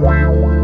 Wow.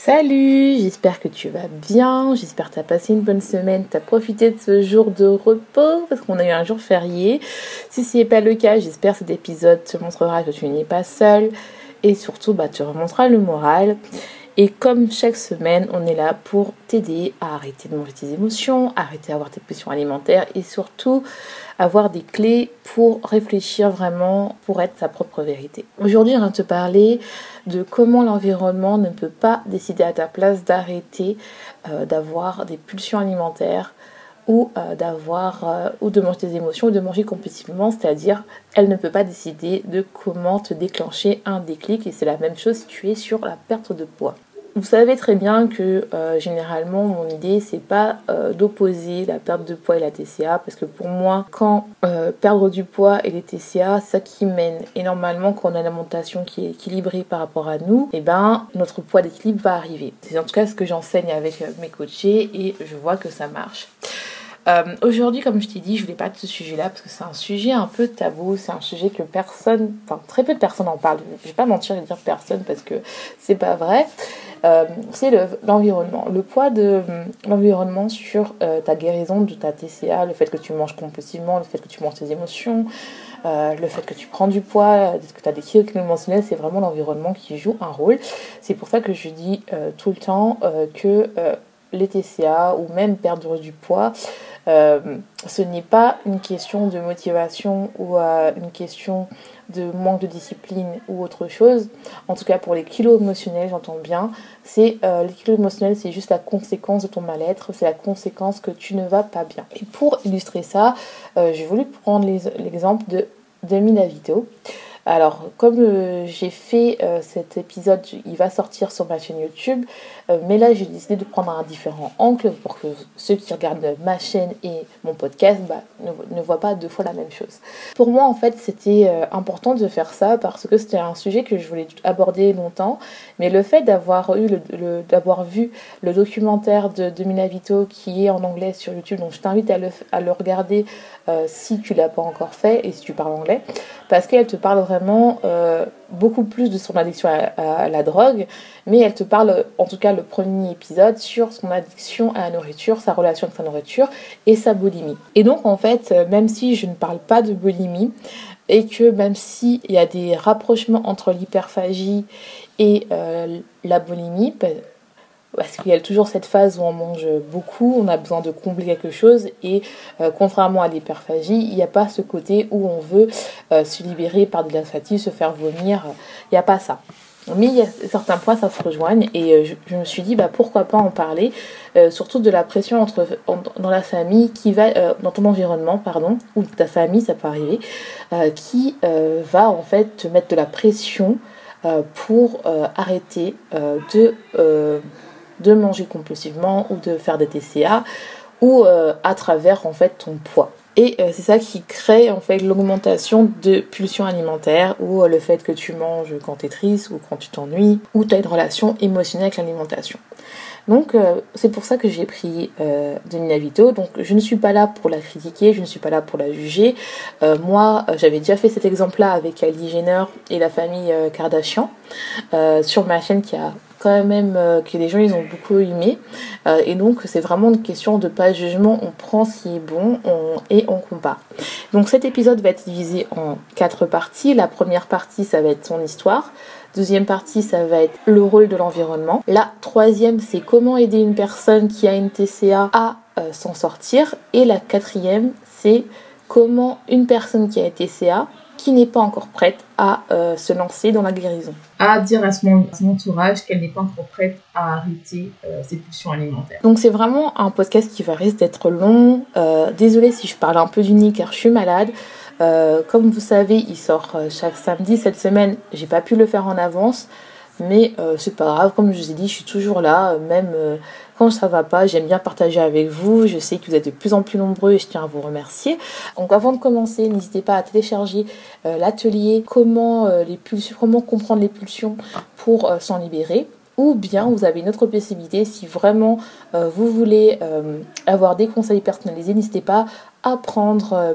Salut, j'espère que tu vas bien, j'espère que tu as passé une bonne semaine, tu as profité de ce jour de repos parce qu'on a eu un jour férié. Si ce n'est pas le cas, j'espère que cet épisode te montrera que tu n'es pas seul et surtout bah, te remontera le moral. Et comme chaque semaine, on est là pour t'aider à arrêter de manger tes émotions, arrêter d'avoir tes pressions alimentaires et surtout avoir des clés pour réfléchir vraiment pour être sa propre vérité. Aujourd'hui, on va te parler de comment l'environnement ne peut pas décider à ta place d'arrêter euh, d'avoir des pulsions alimentaires ou euh, d'avoir euh, ou de manger tes émotions ou de manger compulsivement, c'est-à-dire elle ne peut pas décider de comment te déclencher un déclic et c'est la même chose si tu es sur la perte de poids. Vous savez très bien que euh, généralement mon idée c'est pas euh, d'opposer la perte de poids et la TCA parce que pour moi quand euh, perdre du poids et les TCA ça qui mène et normalement quand on a une alimentation qui est équilibrée par rapport à nous et eh ben notre poids d'équilibre va arriver. C'est en tout cas ce que j'enseigne avec mes coachés et je vois que ça marche. Aujourd'hui, comme je t'ai dit, je voulais pas de ce sujet-là parce que c'est un sujet un peu tabou, c'est un sujet que personne, enfin très peu de personnes en parlent. Je vais pas mentir et dire personne parce que c'est pas vrai. Euh, c'est l'environnement. Le, poids de l'environnement sur euh, ta guérison de ta TCA, le fait que tu manges compulsivement, le fait que tu manges tes émotions, euh, le fait que tu prends du poids, que tu as des kilos mensuels, c'est vraiment l'environnement qui joue un rôle. C'est pour ça que je dis tout le temps que les TCA ou même perdre du poids, ce n'est pas une question de motivation ou une question de manque de discipline ou autre chose, en tout cas pour les kilos émotionnels, j'entends bien, c'est euh, les kilos émotionnels, c'est juste la conséquence de ton mal-être, c'est la conséquence que tu ne vas pas bien. Et pour illustrer ça, euh, j'ai voulu prendre l'exemple de Demi Navito. Alors, comme euh, j'ai fait euh, cet épisode, il va sortir sur ma chaîne YouTube, euh, mais là j'ai décidé de prendre un différent angle pour que ceux qui regardent ma chaîne et mon podcast bah, ne, voient pas deux fois la même chose. Pour moi, en fait, c'était important de faire ça parce que c'était un sujet que je voulais aborder longtemps, mais le fait d'avoir eu d'avoir vu le documentaire de, de Vito qui est en anglais sur YouTube, donc je t'invite à le, à le regarder si tu l'as pas encore fait et si tu parles anglais, parce qu'elle te parle vraiment euh, beaucoup plus de son addiction à, la drogue, mais elle te parle, en tout cas le premier épisode, sur son addiction à la nourriture, sa relation avec sa nourriture et sa boulimie. Et donc en fait, euh, même si je ne parle pas de boulimie, et que même s'il y a des rapprochements entre l'hyperphagie et euh, la boulimie, parce qu'il y a toujours cette phase où on mange beaucoup, on a besoin de combler quelque chose et euh, contrairement à l'hyperphagie, il n'y a pas ce côté où on veut euh, se libérer par des laxatifs, se faire vomir, il n'y a pas ça. Mais il y a certains points, ça se rejoigne et euh, je, me suis dit bah, pourquoi pas en parler, surtout de la pression dans la famille qui va, dans ton environnement, pardon, ou ta famille, ça peut arriver, qui va en fait te mettre de la pression pour arrêter de de manger compulsivement ou de faire des TCA ou euh, à travers en fait ton poids. Et euh, c'est ça qui crée en fait l'augmentation de pulsions alimentaires ou euh, le fait que tu manges quand tu es triste ou quand tu t'ennuies ou tu as une relation émotionnelle avec l'alimentation. Donc c'est pour ça que j'ai pris Demi Vito. Donc je ne suis pas là pour la critiquer, je ne suis pas là pour la juger. moi j'avais déjà fait cet exemple-là avec Kylie Jenner et la famille Kardashian sur ma chaîne qui a quand même que les gens ils ont beaucoup aimé. et donc c'est vraiment une question de pas jugement, on prend ce qui est bon et on compare. Donc cet épisode va être divisé en quatre parties. La première partie ça va être son histoire. Deuxième partie, ça va être le rôle de l'environnement. La troisième, c'est comment aider une personne qui a une TCA à s'en sortir. Et la quatrième, c'est comment une personne qui a été CA, qui n'est pas encore prête à euh, se lancer dans la guérison. À dire à son, entourage qu'elle n'est pas encore prête à arrêter euh, ses pulsions alimentaires. Donc c'est vraiment un podcast qui va risque d'être long. Euh, désolée si je parle un peu du nid car je suis malade. comme vous savez, il sort chaque samedi. Cette semaine, j'ai pas pu le faire en avance. Mais c'est pas grave, comme je vous ai dit, je suis toujours là, même quand ça va pas, j'aime bien partager avec vous. Je sais que vous êtes de plus en plus nombreux et je tiens à vous remercier. Donc avant de commencer, n'hésitez pas à télécharger euh, l'atelier comment euh, les pulsions, comment comprendre les pulsions pour euh, s'en libérer. Ou bien vous avez une autre possibilité, si vraiment vous voulez avoir des conseils personnalisés, n'hésitez pas à prendre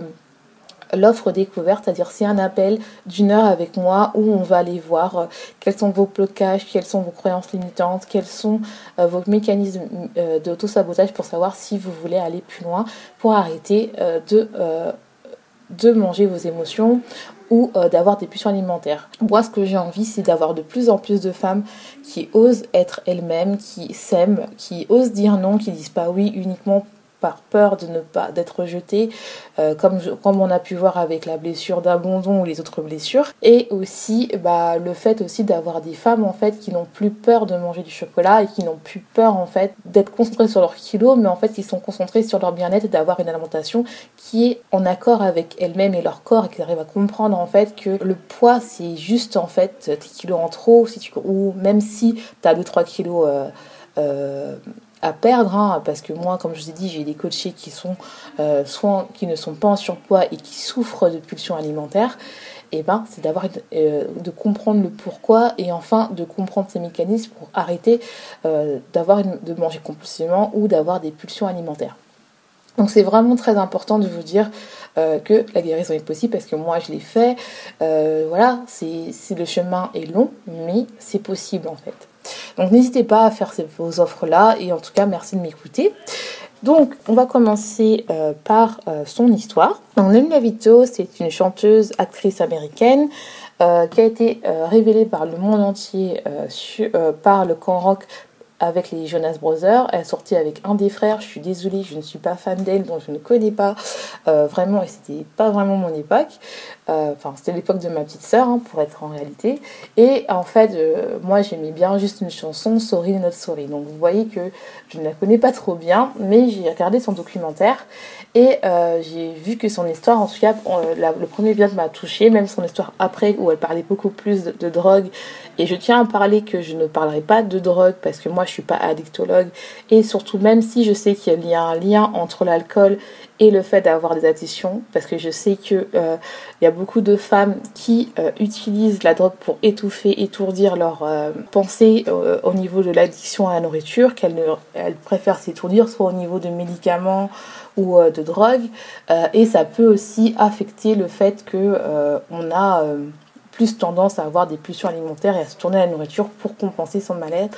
l'offre découverte, c'est-à-dire c'est un appel d'une heure avec moi où on va aller voir euh, quels sont vos blocages, quelles sont vos croyances limitantes, quels sont euh, vos mécanismes euh, d'auto-sabotage pour savoir si vous voulez aller plus loin, pour arrêter de, manger vos émotions ou d'avoir des pulsions alimentaires. Moi, ce que j'ai envie, c'est d'avoir de plus en plus de femmes qui osent être elles-mêmes, qui s'aiment, qui osent dire non, qui disent pas oui uniquement par peur de ne pas d'être rejeté, euh, comme, on a pu voir avec la blessure d'abandon ou les autres blessures. Et aussi bah, le fait aussi d'avoir des femmes en fait qui n'ont plus peur de manger du chocolat et qui n'ont plus peur en fait d'être concentrées sur leur kilo, mais en fait qui sont concentrées sur leur bien-être et d'avoir une alimentation qui est en accord avec elles-mêmes et leur corps et qui arrivent à comprendre en fait que le poids c'est juste en fait tes kilos en trop si tu, ou même si tu as 2-3 kilos euh, euh, à perdre, hein, parce que moi, comme je vous ai dit, j'ai des coachés qui sont euh, qui ne sont pas en surpoids et qui souffrent de pulsions alimentaires. Et eh ben, c'est d'avoir euh, de comprendre le pourquoi et enfin de comprendre ces mécanismes pour arrêter euh, d'avoir de manger compulsivement ou d'avoir des pulsions alimentaires. Donc c'est vraiment très important de vous dire que la guérison est possible parce que moi je l'ai fait. voilà, c'est le chemin est long, mais c'est possible en fait. Donc n'hésitez pas à faire vos offres-là et en tout cas merci de m'écouter. Donc on va commencer euh, par euh, son histoire. Donc Nemi Vito, c'est une chanteuse, actrice américaine euh, qui a été révélée par le monde entier par le camp rock avec les Jonas Brothers. Elle sortie avec un des frères. Je suis désolée, je ne suis pas fan d'elle, donc je ne connais pas euh, vraiment. Et c'était pas vraiment mon époque. Euh, enfin, c'était l'époque de ma petite sœur, hein, pour être en réalité. Et en fait, euh, moi, j'aimais bien juste une chanson, Sorry Not Sorry. Donc vous voyez que je ne la connais pas trop bien, mais j'ai regardé son documentaire et j'ai vu que son histoire, en tout cas, le premier épisode m'a touchée, même son histoire après, où elle parlait beaucoup plus de, de drogue. Et je tiens à parler que je ne parlerai pas de drogue parce que moi, je suis pas addictologue. Et surtout même si je sais qu'il y a un lien entre l'alcool et le fait d'avoir des addictions parce que je sais que euh, y a beaucoup de femmes qui euh, utilisent la drogue pour étouffer, étourdir leurs euh, pensées au niveau de l'addiction à la nourriture, qu'elles elles préfèrent s'étourdir soit au niveau de médicaments ou de drogue et ça peut aussi affecter le fait que on a plus tendance à avoir des pulsions alimentaires et à se tourner à la nourriture pour compenser son mal-être.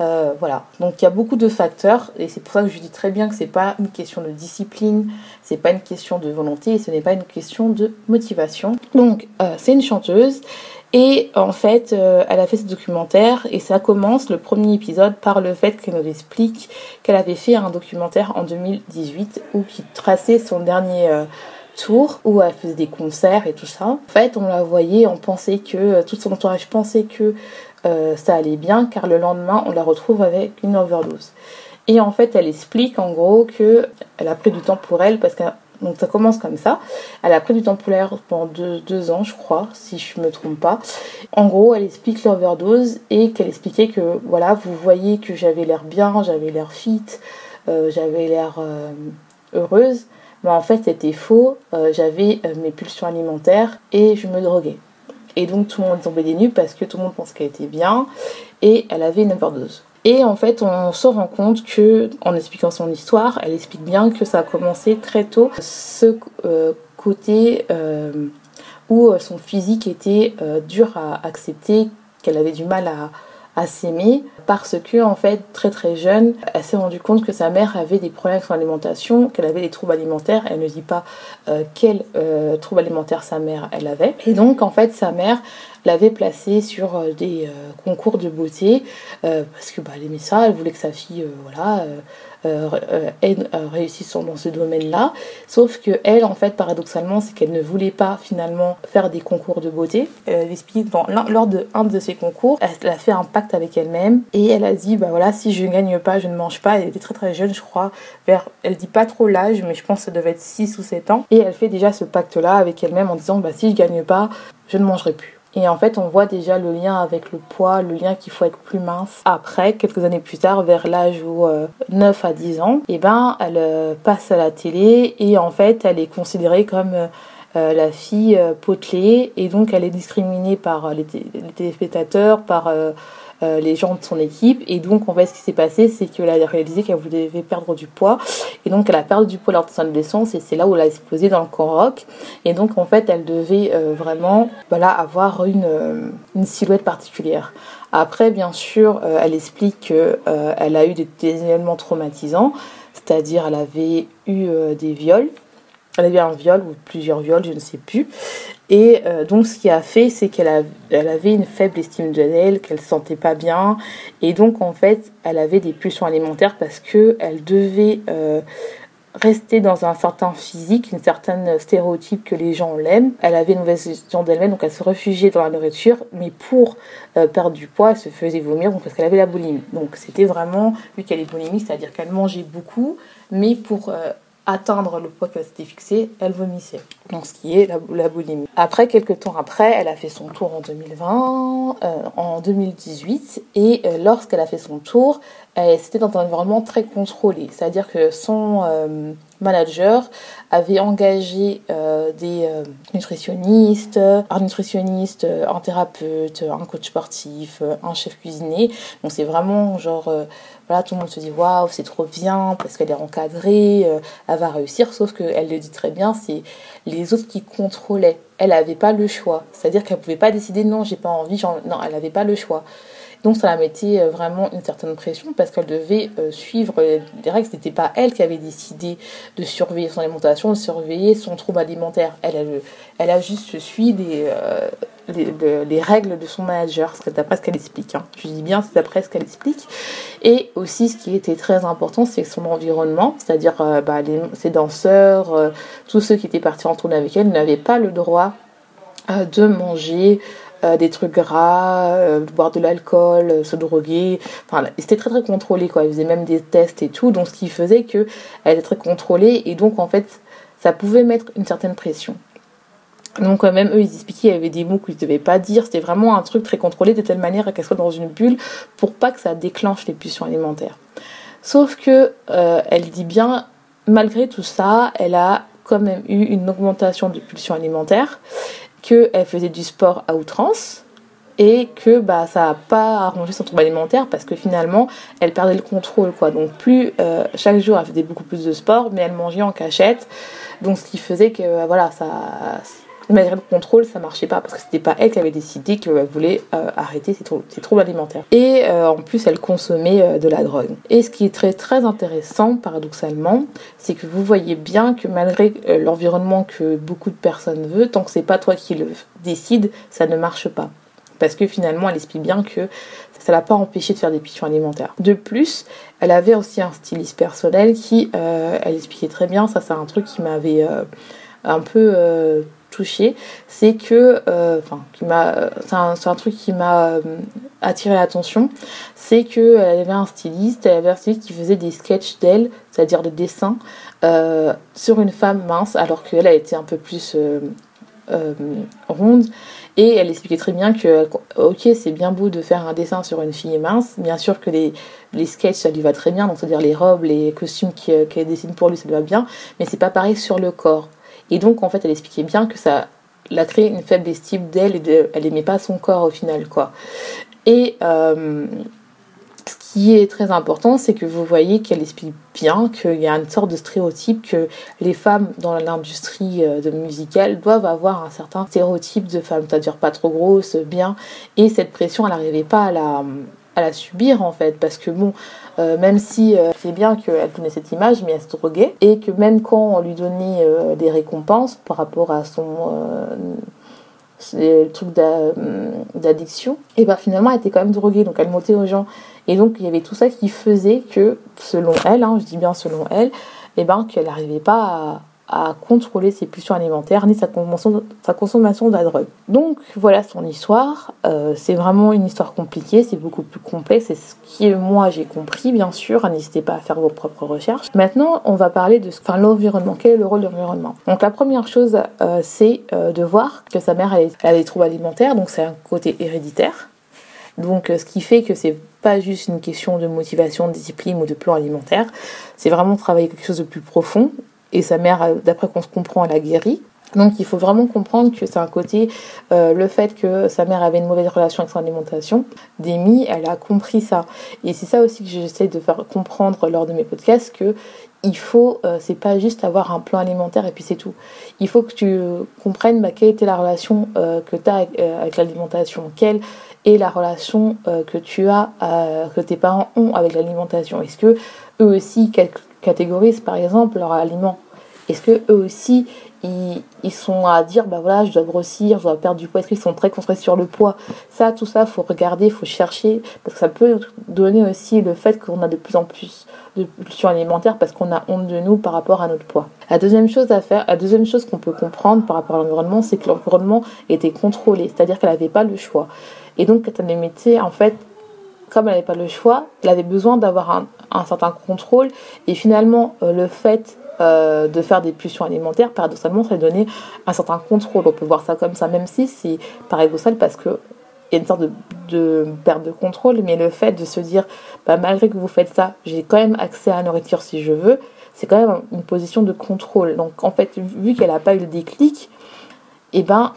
Euh, voilà. Donc il y a beaucoup de facteurs et c'est pour ça que je dis très bien que c'est pas une question de discipline, c'est pas une question de volonté et ce n'est pas une question de motivation. Donc euh, c'est une chanteuse et en fait euh, elle a fait ce documentaire et ça commence le premier épisode par le fait qu'elle nous explique qu'elle avait fait un documentaire en 2018 où qui traçait son dernier tour où elle faisait des concerts et tout ça. En fait, on la voyait, on pensait que tout son entourage pensait que euh, ça allait bien car le lendemain on la retrouve avec une overdose. Et en fait elle explique en gros que elle a pris du temps pour elle parce que donc ça commence comme ça. Elle a pris du temps pour elle pendant deux, ans je crois si je me trompe pas. En gros elle explique l'overdose et qu'elle expliquait que voilà vous voyez que j'avais l'air bien, j'avais l'air fit, euh, j'avais l'air euh, heureuse. Mais en fait c'était faux, j'avais mes pulsions alimentaires et je me droguais. Et donc tout le monde tombé des nues parce que tout le monde pense qu'elle était bien et elle avait une overdose. Et en fait, on se rend compte que, en expliquant son histoire, elle explique bien que ça a commencé très tôt, ce euh, côté euh, où son physique était euh, dur à accepter, qu'elle avait du mal à, à s'aimer parce que en fait très très jeune elle s'est rendue compte que sa mère avait des problèmes avec son alimentation qu'elle avait des troubles alimentaires. Elle ne dit pas euh, quels euh, troubles alimentaires sa mère elle avait. Et donc en fait sa mère l'avait placée sur euh, des concours de beauté parce que bah, elle aimait ça elle voulait que sa fille voilà euh, euh, euh, réussissant dans ce domaine-là. Sauf que elle, en fait, paradoxalement, c'est qu'elle ne voulait pas finalement faire des concours de beauté. Elle explique dans, lors de un de ces concours, elle a fait un pacte avec elle-même et elle a dit, bah voilà, si je ne gagne pas, je ne mange pas. Elle était très très jeune, je crois, vers, elle dit pas trop l'âge, mais je pense que ça devait être 6 ou 7 ans. Et elle fait déjà ce pacte-là avec elle-même en disant, bah si je gagne pas, je ne mangerai plus. Et en fait, on voit déjà le lien avec le poids, le lien qu'il faut être plus mince. Après, quelques années plus tard, vers l'âge où 9 euh, à 10 ans, eh ben, elle euh, passe à la télé et en fait, elle est considérée comme euh, la fille potelée et donc elle est discriminée par les, téléspectateurs, par euh, les gens de son équipe. Et donc, en fait, ce qui s'est passé, c'est qu'elle a réalisé qu'elle voulait perdre du poids. Et donc, elle a perdu du poids lors de son adolescence. Et c'est là où elle a explosé dans le camp. Et donc, en fait, elle devait euh, vraiment voilà, avoir une, euh, une silhouette particulière. Après, bien sûr, elle explique qu'elle a eu des, des événements traumatisants. C'est-à-dire, elle avait eu des viols elle avait un viol ou plusieurs viols, je ne sais plus. Et euh, donc ce qui a fait, c'est qu'elle elle avait une faible estime d'elle, qu'elle se sentait pas bien. Et donc en fait, elle avait des pulsions alimentaires parce qu'elle devait euh, rester dans un certain physique, une certaine stéréotype que les gens l'aiment. Elle avait une mauvaise gestion d'elle-même, donc elle se réfugiait dans la nourriture. Mais pour euh, perdre du poids, elle se faisait vomir parce qu'elle avait la boulimie. Donc c'était vraiment, vu qu'elle est boulimique, c'est-à-dire qu'elle mangeait beaucoup, mais pour atteindre le poids qu'elle s'était fixé, elle vomissait. Donc ce qui est la, boulimie. Après, quelques temps après, elle a fait son tour en 2020, euh, en 2018, et euh, lorsqu'elle a fait son tour, c'était dans un environnement très contrôlé. C'est-à-dire que son euh, manager avait engagé des nutritionnistes, un nutritionniste, un thérapeute, un coach sportif, un chef cuisinier. Donc c'est vraiment genre voilà, tout le monde se dit waouh, c'est trop bien parce qu'elle est encadrée, euh, elle va réussir. Sauf qu'elle le dit très bien, c'est les autres qui contrôlaient. Elle n'avait pas le choix. C'est-à-dire qu'elle pouvait pas décider non, j'ai pas envie, non, elle n'avait pas le choix. Donc ça la mettait euh, vraiment une certaine pression parce qu'elle devait euh, suivre les règles. Ce n'était pas elle qui avait décidé de surveiller son alimentation, de surveiller son trouble alimentaire. Elle, elle, a juste suivi euh, les, règles de son manager, d'après ce qu'elle explique. Hein. Je dis bien, c'est d'après ce qu'elle explique. Et aussi, ce qui était très important, c'est son environnement, c'est-à-dire bah, ses danseurs, tous ceux qui étaient partis en tournée avec elle n'avaient pas le droit de manger euh, des trucs gras, euh, boire de l'alcool, euh, se droguer. Enfin, c'était très très contrôlé quoi. Ils faisaient même des tests et tout, donc ce qui faisait que elle était très contrôlée et donc en fait ça pouvait mettre une certaine pression. Donc même eux, ils expliquaient qu'il y avait des mots qu'ils ne devaient pas dire. C'était vraiment un truc très contrôlé de telle manière qu'elle soit dans une bulle pour pas que ça déclenche les pulsions alimentaires. Sauf que elle dit bien, malgré tout ça, elle a quand même eu une augmentation de pulsions alimentaires qu'elle faisait du sport à outrance et que bah, ça n'a pas arrangé son trouble alimentaire parce que finalement elle perdait le contrôle quoi donc plus euh, chaque jour elle faisait beaucoup plus de sport mais elle mangeait en cachette donc ce qui faisait que euh, voilà ça malgré le contrôle, ça marchait pas parce que c'était pas elle qui avait décidé qu'elle voulait euh, arrêter ses, troubles alimentaires. Et euh, en plus, elle consommait euh, de la drogue. Et ce qui est très très intéressant, paradoxalement, c'est que vous voyez bien que malgré l'environnement que beaucoup de personnes veulent, tant que c'est pas toi qui le décide, ça ne marche pas. Parce que finalement, elle explique bien que ça l'a pas empêché de faire des pichons alimentaires. De plus, elle avait aussi un styliste personnel qui, elle expliquait très bien, ça c'est un truc qui m'avait un peu c'est que, euh, enfin, qui m'a, c'est un, truc qui m'a euh, attiré l'attention, c'est que elle avait un styliste, un qui faisait des sketchs d'elle, c'est-à-dire des dessins euh, sur une femme mince, alors qu'elle a été un peu plus ronde. Et elle expliquait très bien que, ok, c'est bien beau de faire un dessin sur une fille mince. Bien sûr que les, les sketchs, ça lui va très bien. Donc, c'est-à-dire les robes, les costumes qu'elle dessine pour lui, ça lui va bien. Mais c'est pas pareil sur le corps. Et donc, en fait, elle expliquait bien que ça l'a créé une faible estime d'elle et elle aimait pas son corps au final, quoi. Et euh, ce qui est très important, c'est que vous voyez qu'elle explique bien qu'il y a une sorte de stéréotype que les femmes dans l'industrie euh, musicale doivent avoir un certain stéréotype de femme, c'est-à-dire pas trop grosse, bien. Et cette pression, elle n'arrivait pas à la à la subir en fait. Parce que bon euh, même si euh, c'est bien qu'elle donnait cette image mais elle se droguait. Et que même quand on lui donnait euh, des récompenses par rapport à son truc d'addiction et ben finalement elle était quand même droguée. Donc elle montait aux gens. Et donc il y avait tout ça qui faisait que selon elle hein, je dis bien selon elle et ben qu'elle n'arrivait pas à à contrôler ses pulsions alimentaires ni sa consommation, sa consommation de la drogue. Donc voilà son histoire. Euh, c'est vraiment une histoire compliquée, c'est beaucoup plus complexe. C'est ce qui moi j'ai compris, bien sûr. N'hésitez pas à faire vos propres recherches. Maintenant, on va parler de l'environnement. Quel est le rôle de l'environnement? Donc la première chose, euh, c'est euh, de voir que sa mère a des troubles alimentaires, donc c'est un côté héréditaire. Donc ce qui fait que c'est pas juste une question de motivation, de discipline ou de plan alimentaire. C'est vraiment travailler quelque chose de plus profond et sa mère, euh, d'après qu'on se comprend, elle a guéri. Donc il faut vraiment comprendre que c'est un côté, euh, le fait que sa mère avait une mauvaise relation avec son alimentation. Demi, elle a compris ça. Et c'est ça aussi que j'essaie de faire comprendre lors de mes podcasts, que il faut, euh, c'est pas juste avoir un plan alimentaire et puis c'est tout. Il faut que tu comprennes bah, quelle était la relation que tu as avec, avec l'alimentation, quelle est la relation que tu as, que tes parents ont avec l'alimentation. Est-ce que eux aussi catégorisent par exemple leur aliment? Est-ce que eux aussi, ils, sont à dire, bah voilà, je dois grossir, je dois perdre du poids Est-ce qu'ils sont très construits sur le poids? Ça, tout ça, faut regarder, faut chercher, parce que ça peut donner aussi le fait qu'on a de plus en plus de pulsions alimentaires parce qu'on a honte de nous par rapport à notre poids. La deuxième chose à faire, la deuxième chose qu'on peut comprendre par rapport à l'environnement, c'est que l'environnement était contrôlé, c'est-à-dire qu'elle n'avait pas le choix. Et donc, quand elle émettait, en fait, comme elle n'avait pas le choix, elle avait besoin d'avoir un, certain contrôle. Et finalement, euh, le fait euh, de faire des pulsions alimentaires, paradoxalement, ça donner un certain contrôle. On peut voir ça comme ça, même si c'est paradoxal parce que il y a une sorte de, perte de contrôle, mais le fait de se dire, bah, malgré que vous faites ça, j'ai quand même accès à la nourriture si je veux, c'est quand même une position de contrôle. Donc en fait, vu qu'elle n'a pas eu le déclic, eh ben,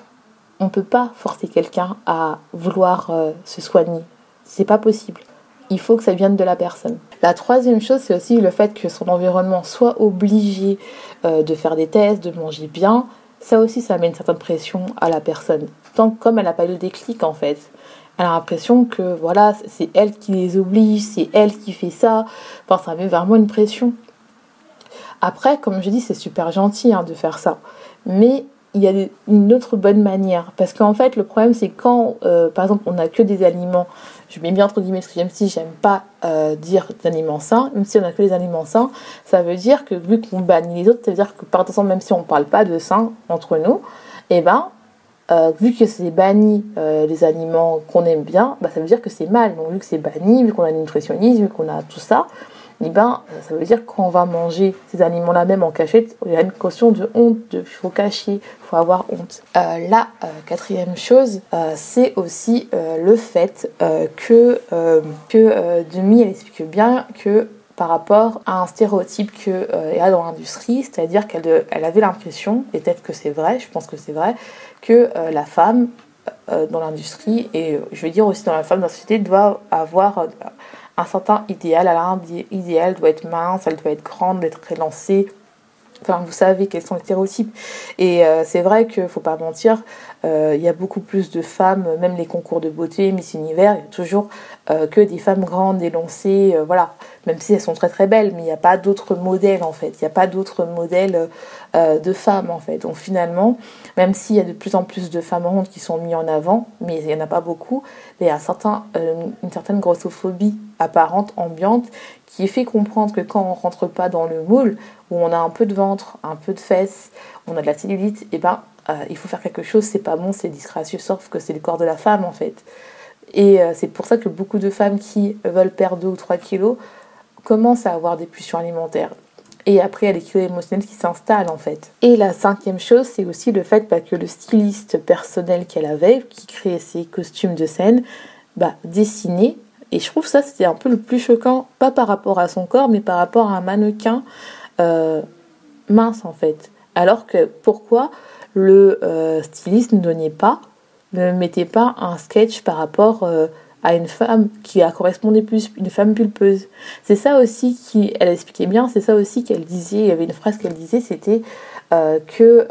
on peut pas forcer quelqu'un à vouloir euh, se soigner. C'est pas possible il faut que ça vienne de la personne. La troisième chose, c'est aussi le fait que son environnement soit obligé euh, de faire des tests, de manger bien. Ça aussi, ça met une certaine pression à la personne. Tant comme elle n'a pas eu le déclic, en fait. Elle a l'impression que voilà, c'est elle qui les oblige, c'est elle qui fait ça. Enfin, ça met vraiment une pression. Après, comme je dis, c'est super gentil hein, de faire ça. Mais il y a une autre bonne manière. Parce qu'en fait, le problème, c'est quand, euh, par exemple, on n'a que des aliments, je mets bien entre guillemets, parce que même si j'aime pas euh, dire des aliments sains, même si on n'a que des aliments sains, ça veut dire que vu qu'on bannit les autres, ça veut dire que par exemple, même si on ne parle pas de sains entre nous, eh ben, euh, vu que c'est banni les aliments qu'on aime bien, bah, ça veut dire que c'est mal. Donc, vu que c'est banni, vu qu'on a une nutritionniste, vu qu'on a tout ça, eh ben, ça veut dire qu'on va manger ces aliments-là même en cachette, il y a une caution de honte, il faut cacher, faut avoir honte. Euh, la euh, quatrième chose, euh, c'est aussi le fait que, que Demi, elle explique bien que par rapport à un stéréotype qu'il y a dans l'industrie, c'est-à-dire qu'elle elle avait l'impression, et peut-être que c'est vrai, je pense que c'est vrai, que la femme dans l'industrie, et je veux dire aussi dans la femme dans la société, doit avoir un certain idéal. Alors, un idéal doit être mince, elle doit être grande, être élancée. Enfin, vous savez quels sont les stéréotypes. Et euh, c'est vrai qu'il faut pas mentir, il y a beaucoup plus de femmes, même les concours de beauté, Miss Univers, il a toujours euh, que des femmes grandes, élancées, voilà. Même si elles sont très très belles, mais il n'y a pas d'autres modèles en fait. Il n'y a pas d'autres modèles de femmes en fait. Donc finalement, même s'il y a de plus en plus de femmes rondes qui sont mises en avant, mais il n'y en a pas beaucoup, il y a une certaine grossophobie apparente, ambiante, qui fait comprendre que quand on rentre pas dans le moule, où on a un peu de ventre, un peu de fesses, on a de la cellulite, et eh ben euh, il faut faire quelque chose, c'est pas bon, c'est disgracieux, sauf que c'est le corps de la femme en fait. Et euh, c'est pour ça que beaucoup de femmes qui veulent perdre 2 ou 3 kilos commencent à avoir des pulsions alimentaires. Et après, il y a les kilos émotionnels qui s'installent en fait. Et la cinquième chose, c'est aussi le fait bah, que le styliste personnel qu'elle avait, qui créait ses costumes de scène, bah, dessinait et je trouve ça, c'était un peu le plus choquant, pas par rapport à son corps, mais par rapport à un mannequin euh, mince en fait. Alors que pourquoi le euh, styliste ne donnait pas, ne mettait pas un sketch par rapport euh, à une femme qui a correspondé plus, une femme pulpeuse. C'est ça aussi qui, elle expliquait bien, c'est ça aussi qu'elle disait, il y avait une phrase qu'elle disait, c'était que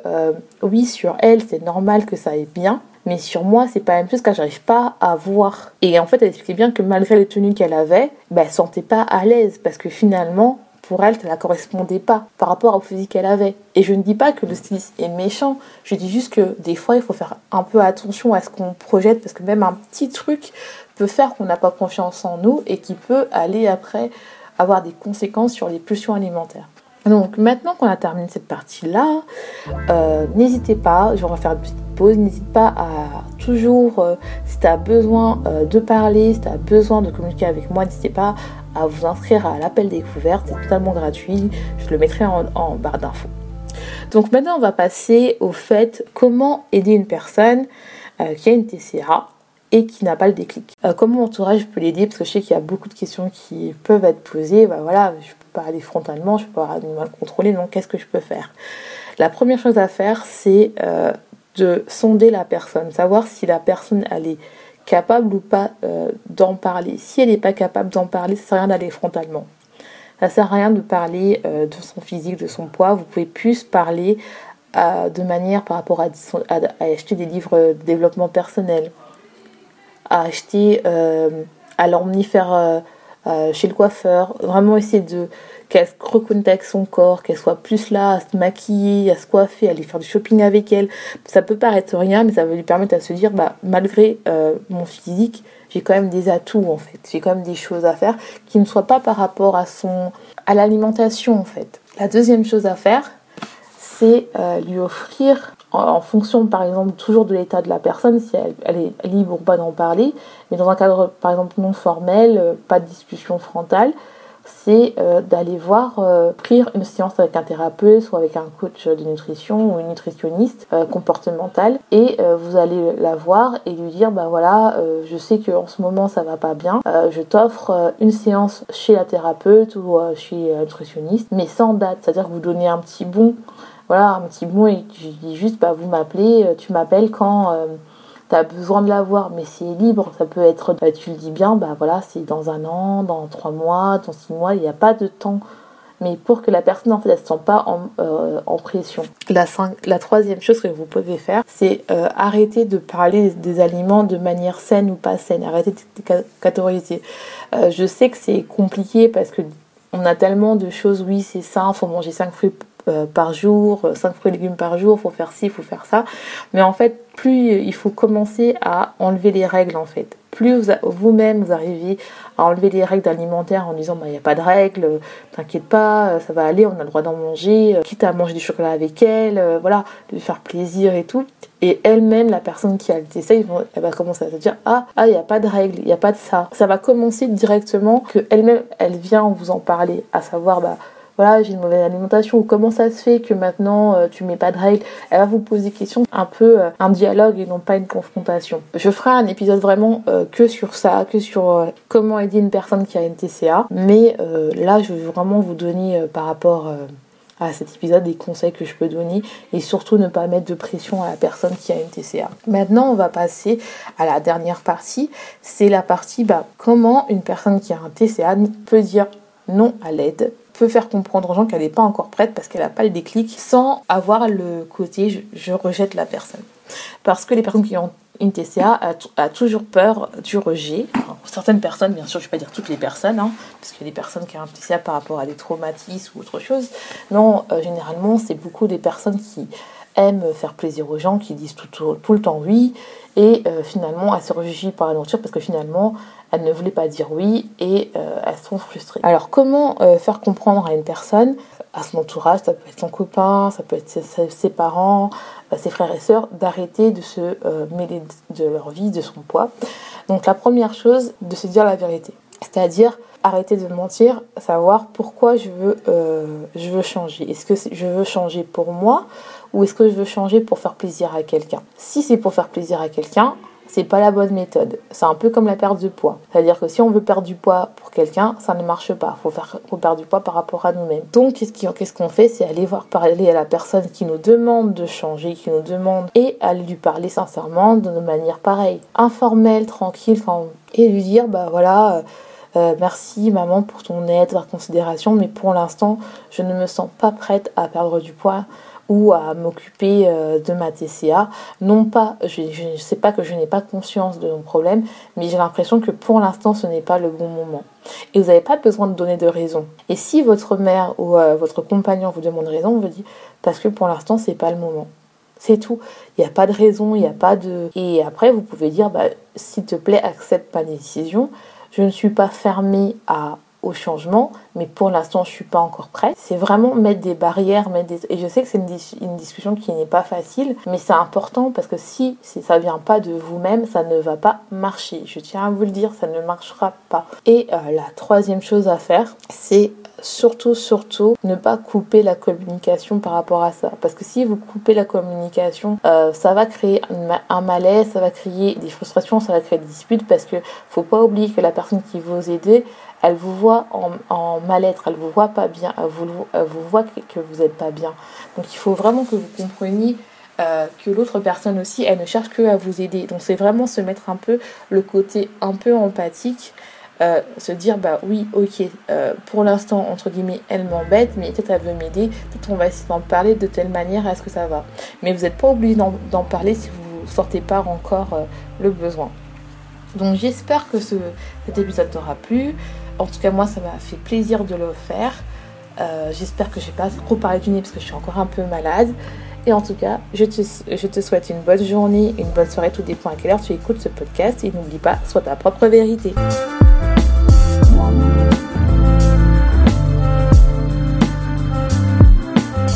oui, sur elle, c'est normal que ça aille bien, mais sur moi, c'est pas la même chose car j'arrive pas à voir. Et en fait, elle expliquait bien que malgré les tenues qu'elle avait, bah, elle sentait pas à l'aise parce que finalement, pour elle, ça ne correspondait pas par rapport au physique qu'elle avait. Et je ne dis pas que le styliste est méchant, je dis juste que des fois, il faut faire un peu attention à ce qu'on projette parce que même un petit truc peut faire qu'on n'a pas confiance en nous et qui peut aller après avoir des conséquences sur les pulsions alimentaires. Donc maintenant qu'on a terminé cette partie-là, euh, n'hésitez pas, je vais faire une petite pause, n'hésite pas à toujours, euh, si tu as besoin euh, de parler, si tu as besoin de communiquer avec moi, n'hésitez pas à vous inscrire à l'appel découverte, c'est totalement gratuit, je le mettrai en, barre d'infos. Donc maintenant on va passer au fait comment aider une personne qui a une TCA et qui n'a pas le déclic. Euh, comment mon entourage peut l'aider? Parce que je sais qu'il y a beaucoup de questions qui peuvent être posées. Bah voilà, je peux pas aller frontalement, je peux pas mal contrôler, donc qu'est-ce que je peux faire? La première chose à faire, c'est euh, de sonder la personne, savoir si la personne elle est capable ou pas euh, d'en parler. Si elle n'est pas capable d'en parler, ça sert à rien d'aller frontalement. Ça sert à rien de parler de son physique, de son poids. Vous pouvez plus parler de manière par rapport à, acheter des livres de développement personnel, à acheter, euh, à l'emmener euh, euh, chez le coiffeur, vraiment essayer de qu'elle reconnecte avec son corps, qu'elle soit plus là à se maquiller, à se coiffer, à aller faire du shopping avec elle. Ça peut paraître rien, mais ça va lui permettre à se dire, bah, malgré mon physique, j'ai quand même des atouts en fait. J'ai quand même des choses à faire qui ne soient pas par rapport à son à l'alimentation en fait. La deuxième chose à faire, c'est lui offrir en fonction par exemple toujours de l'état de la personne, si elle, est libre ou pas d'en parler, mais dans un cadre par exemple non formel, euh, pas de discussion frontale, c'est euh, d'aller voir, euh, une séance avec un thérapeute ou avec un coach de nutrition ou une nutritionniste comportementale et vous allez la voir et lui dire bah voilà je sais que en ce moment ça va pas bien je t'offre une séance chez la thérapeute ou chez la nutritionniste mais sans date. C'est à dire que vous donnez un petit bon voilà, un petit mot et tu dis juste, bah, vous m'appelez, euh, tu m'appelles quand euh, tu as besoin de l'avoir, mais c'est libre, ça peut être, bah, tu le dis bien, bah voilà, c'est dans un an, dans trois mois, dans six mois, il n'y a pas de temps. Mais pour que la personne en fait elle se sente pas en, euh, pression. La, troisième chose que vous pouvez faire, c'est arrêter de parler des aliments de manière saine ou pas saine. Arrêter de catégoriser. je sais que c'est compliqué parce que on a tellement de choses. Oui, c'est ça, faut manger 5 fruits euh, par jour, 5 fruits et légumes par jour, faut faire ci, faut faire ça. Mais en fait, plus il faut commencer à enlever les règles en fait. Plus vous-même vous, arrivez à enlever les règles alimentaires en disant bah il n'y a pas de règles, t'inquiète pas, ça va aller, on a le droit d'en manger, euh, quitte à manger du chocolat avec elle, euh, voilà, de faire plaisir et tout. Et elle-même, la personne qui a le elle va commencer à se dire ah ah il n'y a pas de règles, il n'y a pas de ça. Ça va commencer directement que elle-même elle vient vous en parler, à savoir bah voilà, j'ai une mauvaise alimentation, ou comment ça se fait que maintenant euh, tu mets pas de règles, elle va vous poser des questions, un peu euh, un dialogue et non pas une confrontation. Je ferai un épisode vraiment euh, que sur ça, que sur comment aider une personne qui a une TCA, mais là je veux vraiment vous donner par rapport à cet épisode des conseils que je peux donner et surtout ne pas mettre de pression à la personne qui a une TCA. Maintenant, on va passer à la dernière partie. C'est la partie bah, comment une personne qui a un TCA peut dire non à l'aide peut faire comprendre aux gens qu'elle n'est pas encore prête parce qu'elle n'a pas le déclic sans avoir le côté je, rejette la personne. Parce que les personnes qui ont une TCA a, toujours peur du rejet. certaines personnes, bien sûr, je ne vais pas dire toutes les personnes, hein, parce qu'il y a des personnes qui ont un TCA par rapport à des traumatismes ou autre chose. Non, euh, généralement, c'est beaucoup des personnes qui aiment faire plaisir aux gens, qui disent tout, le temps oui, et euh, finalement, elles se réfugient par la nourriture parce que finalement, elles ne voulaient pas dire oui et euh, elles sont frustrées. Alors comment euh, faire comprendre à une personne, à son entourage, ça peut être son copain, ça peut être ses, parents, euh, ses frères et sœurs, d'arrêter de se mêler de leur vie, de son poids. Donc la première chose, de se dire la vérité. C'est-à-dire arrêter de mentir, savoir pourquoi je veux, je veux changer. Est-ce que je veux changer pour moi ou est-ce que je veux changer pour faire plaisir à quelqu'un? Si c'est pour faire plaisir à quelqu'un, c'est pas la bonne méthode. C'est un peu comme la perte de poids. C'est-à-dire que si on veut perdre du poids pour quelqu'un, ça ne marche pas. Faut faire, faut perdre du poids par rapport à nous-mêmes. Donc, qu'est-ce qu'on fait? C'est aller voir parler à la personne qui nous demande de changer, qui nous demande, et aller lui parler sincèrement de manière pareille, informelle, tranquille, et lui dire, bah voilà. Euh, merci maman pour ton aide, ta considération, mais pour l'instant, je ne me sens pas prête à perdre du poids ou à m'occuper euh, de ma TCA. Non pas, je ne sais pas que je n'ai pas conscience de mon problème, mais j'ai l'impression que pour l'instant ce n'est pas le bon moment. Et vous n'avez pas besoin de donner de raison. Et si votre mère ou euh, votre compagnon vous demande raison, vous dit parce que pour l'instant c'est pas le moment. C'est tout. Il n'y a pas de raison, il n'y a pas de. Et après, vous pouvez dire, bah, s'il te plaît, accepte ma décision. Je ne suis pas fermée à au changement, mais pour l'instant, je suis pas encore prête. C'est vraiment mettre des barrières, mettre des... et je sais que c'est une, discussion qui n'est pas facile, mais c'est important parce que si, si ça vient pas de vous-même, ça ne va pas marcher. Je tiens à vous le dire, ça ne marchera pas. Et euh, la troisième chose à faire, c'est surtout, surtout, ne pas couper la communication par rapport à ça. Parce que si vous coupez la communication, euh, ça va créer un malaise, ça va créer des frustrations, ça va créer des disputes parce que faut pas oublier que la personne qui vous aide, elle vous voit en, mal-être, elle vous voit pas bien, elle vous, voit que, vous n'êtes pas bien. Donc il faut vraiment que vous compreniez euh, que l'autre personne aussi, elle ne cherche que à vous aider. Donc c'est vraiment se mettre un peu le côté un peu empathique, euh, se dire bah oui, ok, euh, pour l'instant entre guillemets, elle m'embête, mais peut-être elle veut m'aider, peut-être on va essayer d'en parler de telle manière, est-ce que ça va? Mais vous n'êtes pas obligé d'en parler si vous ne sortez pas encore le besoin. Donc j'espère que ce, cet épisode t'aura plu. En tout cas, moi, ça m'a fait plaisir de le faire. Euh, j'espère que je n'ai pas trop parlé du nez parce que je suis encore un peu malade. Et en tout cas, je te, je te souhaite une bonne journée, une bonne soirée, tout dépend à quelle heure tu écoutes ce podcast. Et n'oublie pas, sois ta propre vérité.